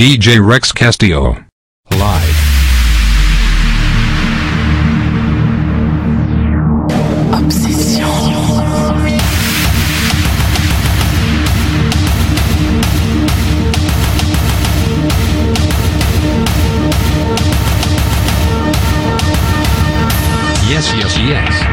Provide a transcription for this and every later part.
DJ Rex Castillo. Live. Obsession. Yes, yes, yes.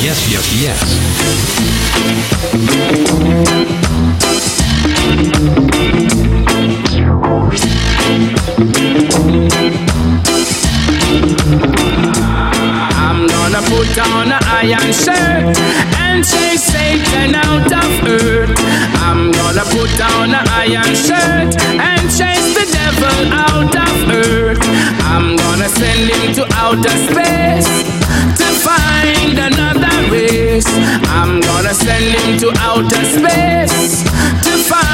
Yes, yes, yes. Put on an iron shirt and chase Satan out of earth. I'm gonna put on an iron shirt and chase the devil out of earth. I'm gonna send him to outer space to find another race. I'm gonna send him to outer space to find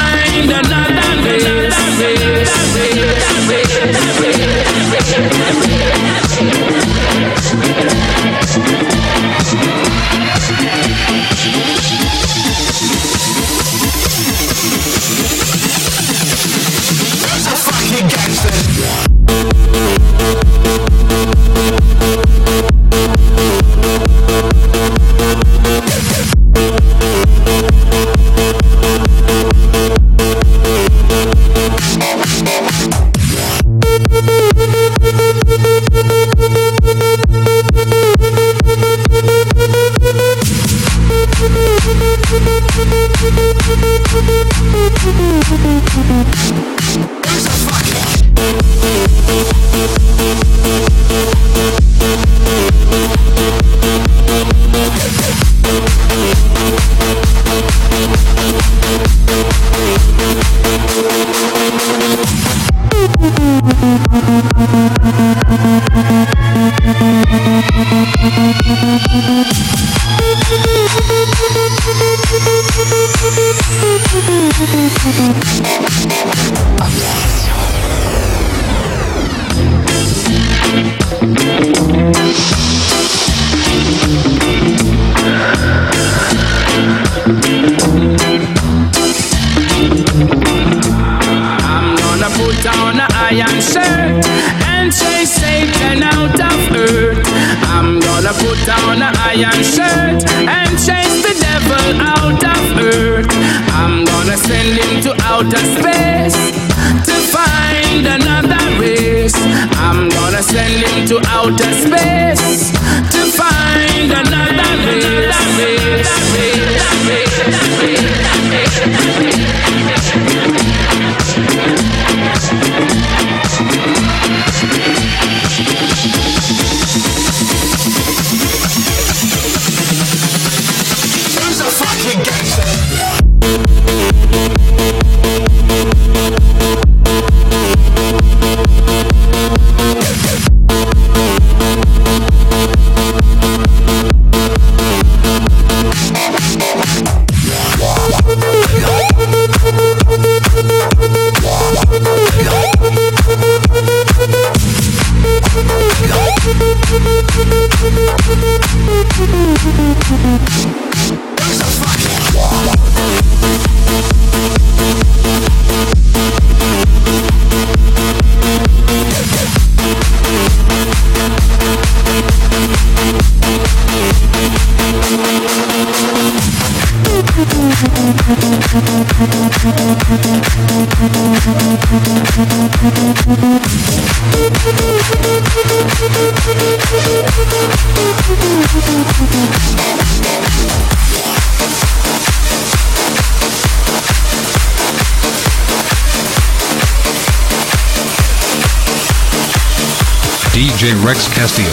Castillo.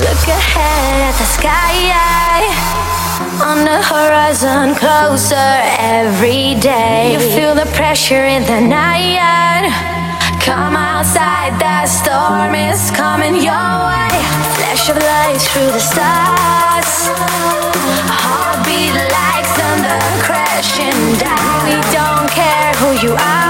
Look ahead at the sky. On the horizon, closer every day. You feel the pressure in the night. Come outside, the storm is coming your way. Flash of lights through the stars. Heartbeat like thunder crashing down. We don't care who you are.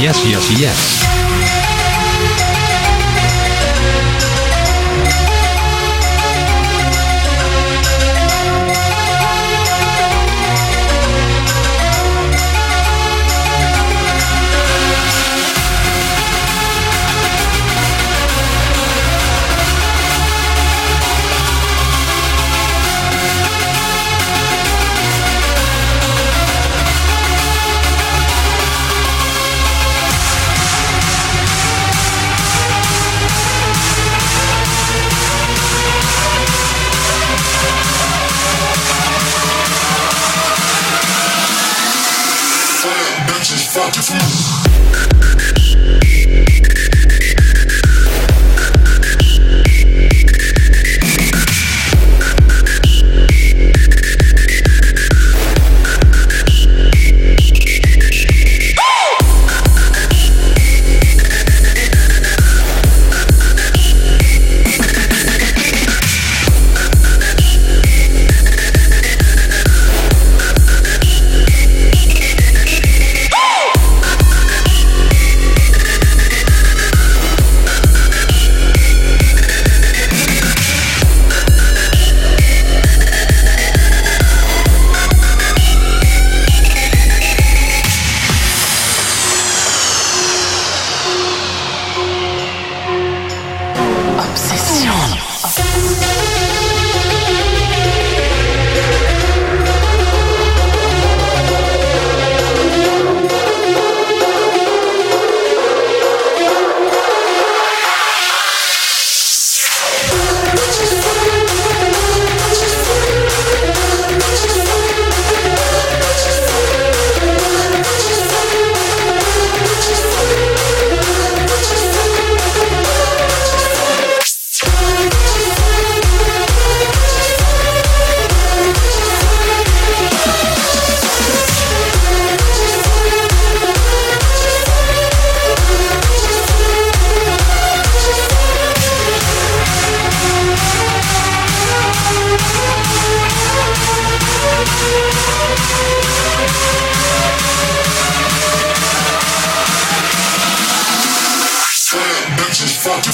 yes, yes, yes.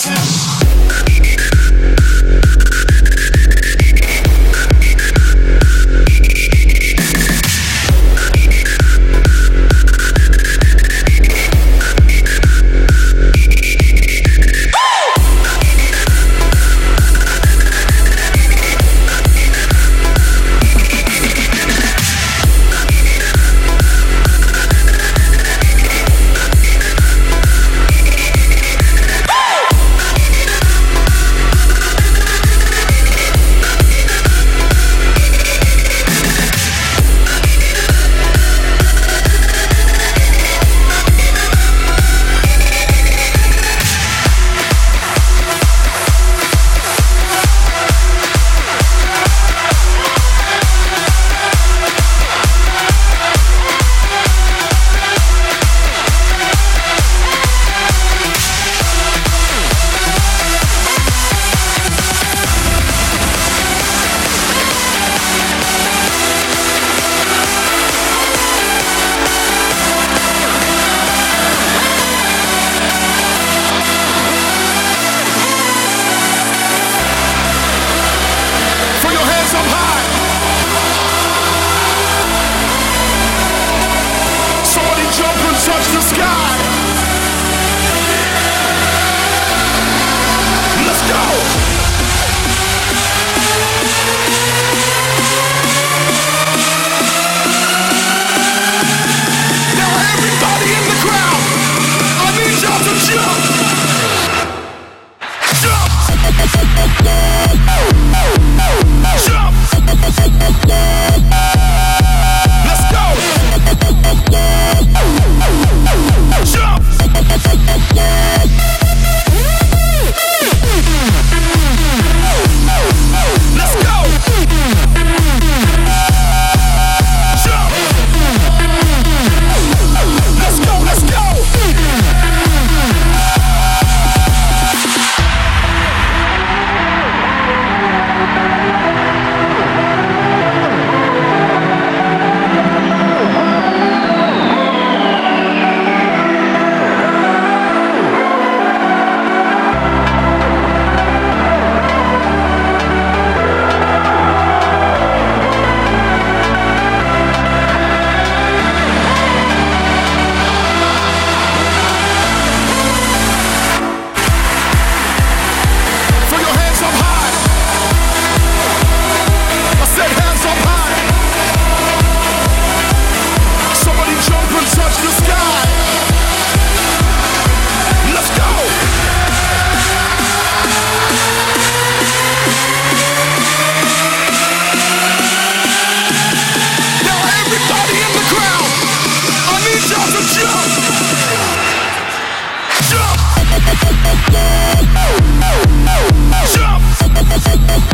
Yeah.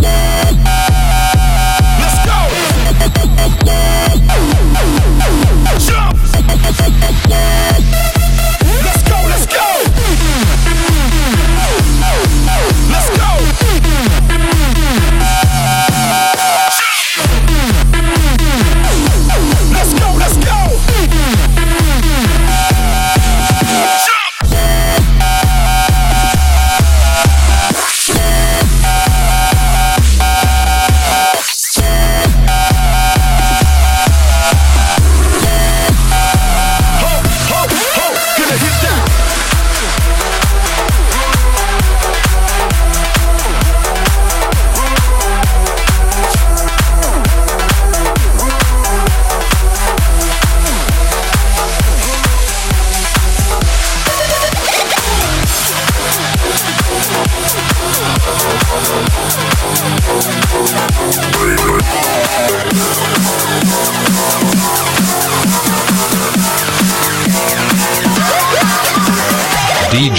yeah.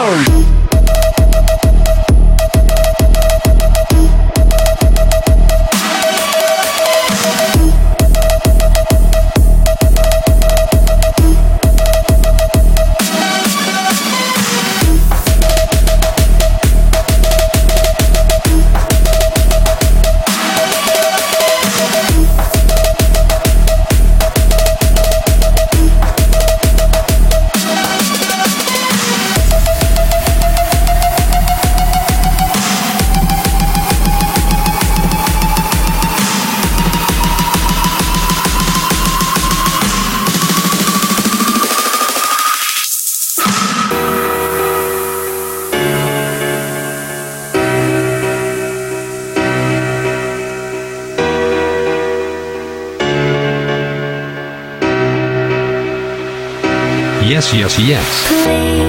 down. Yes, yes, yes.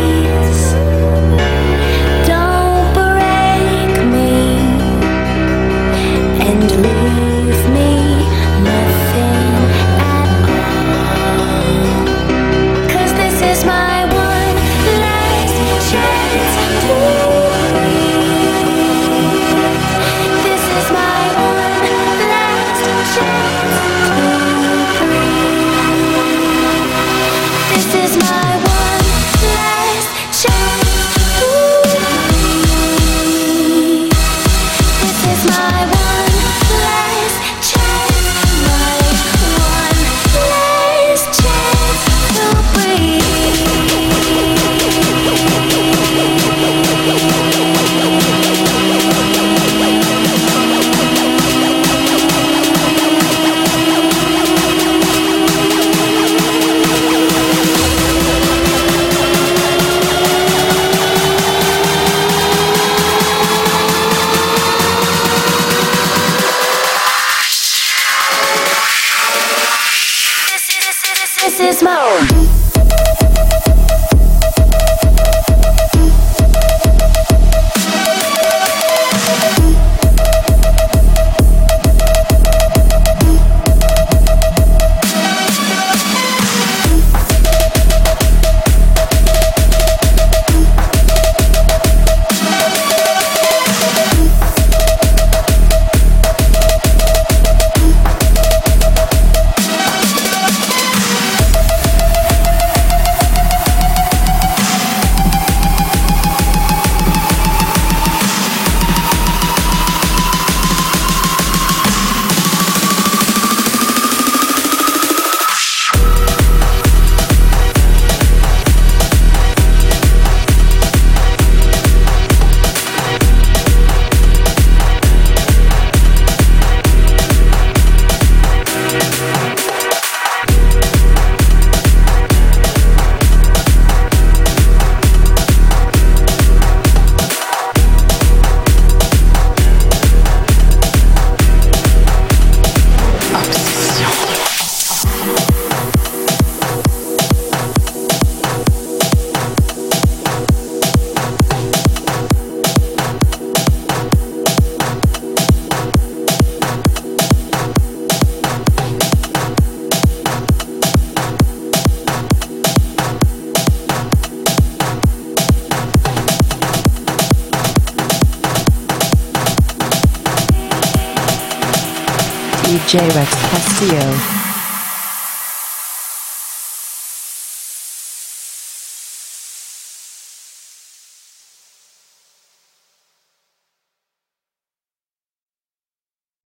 DJ Rex Castillo.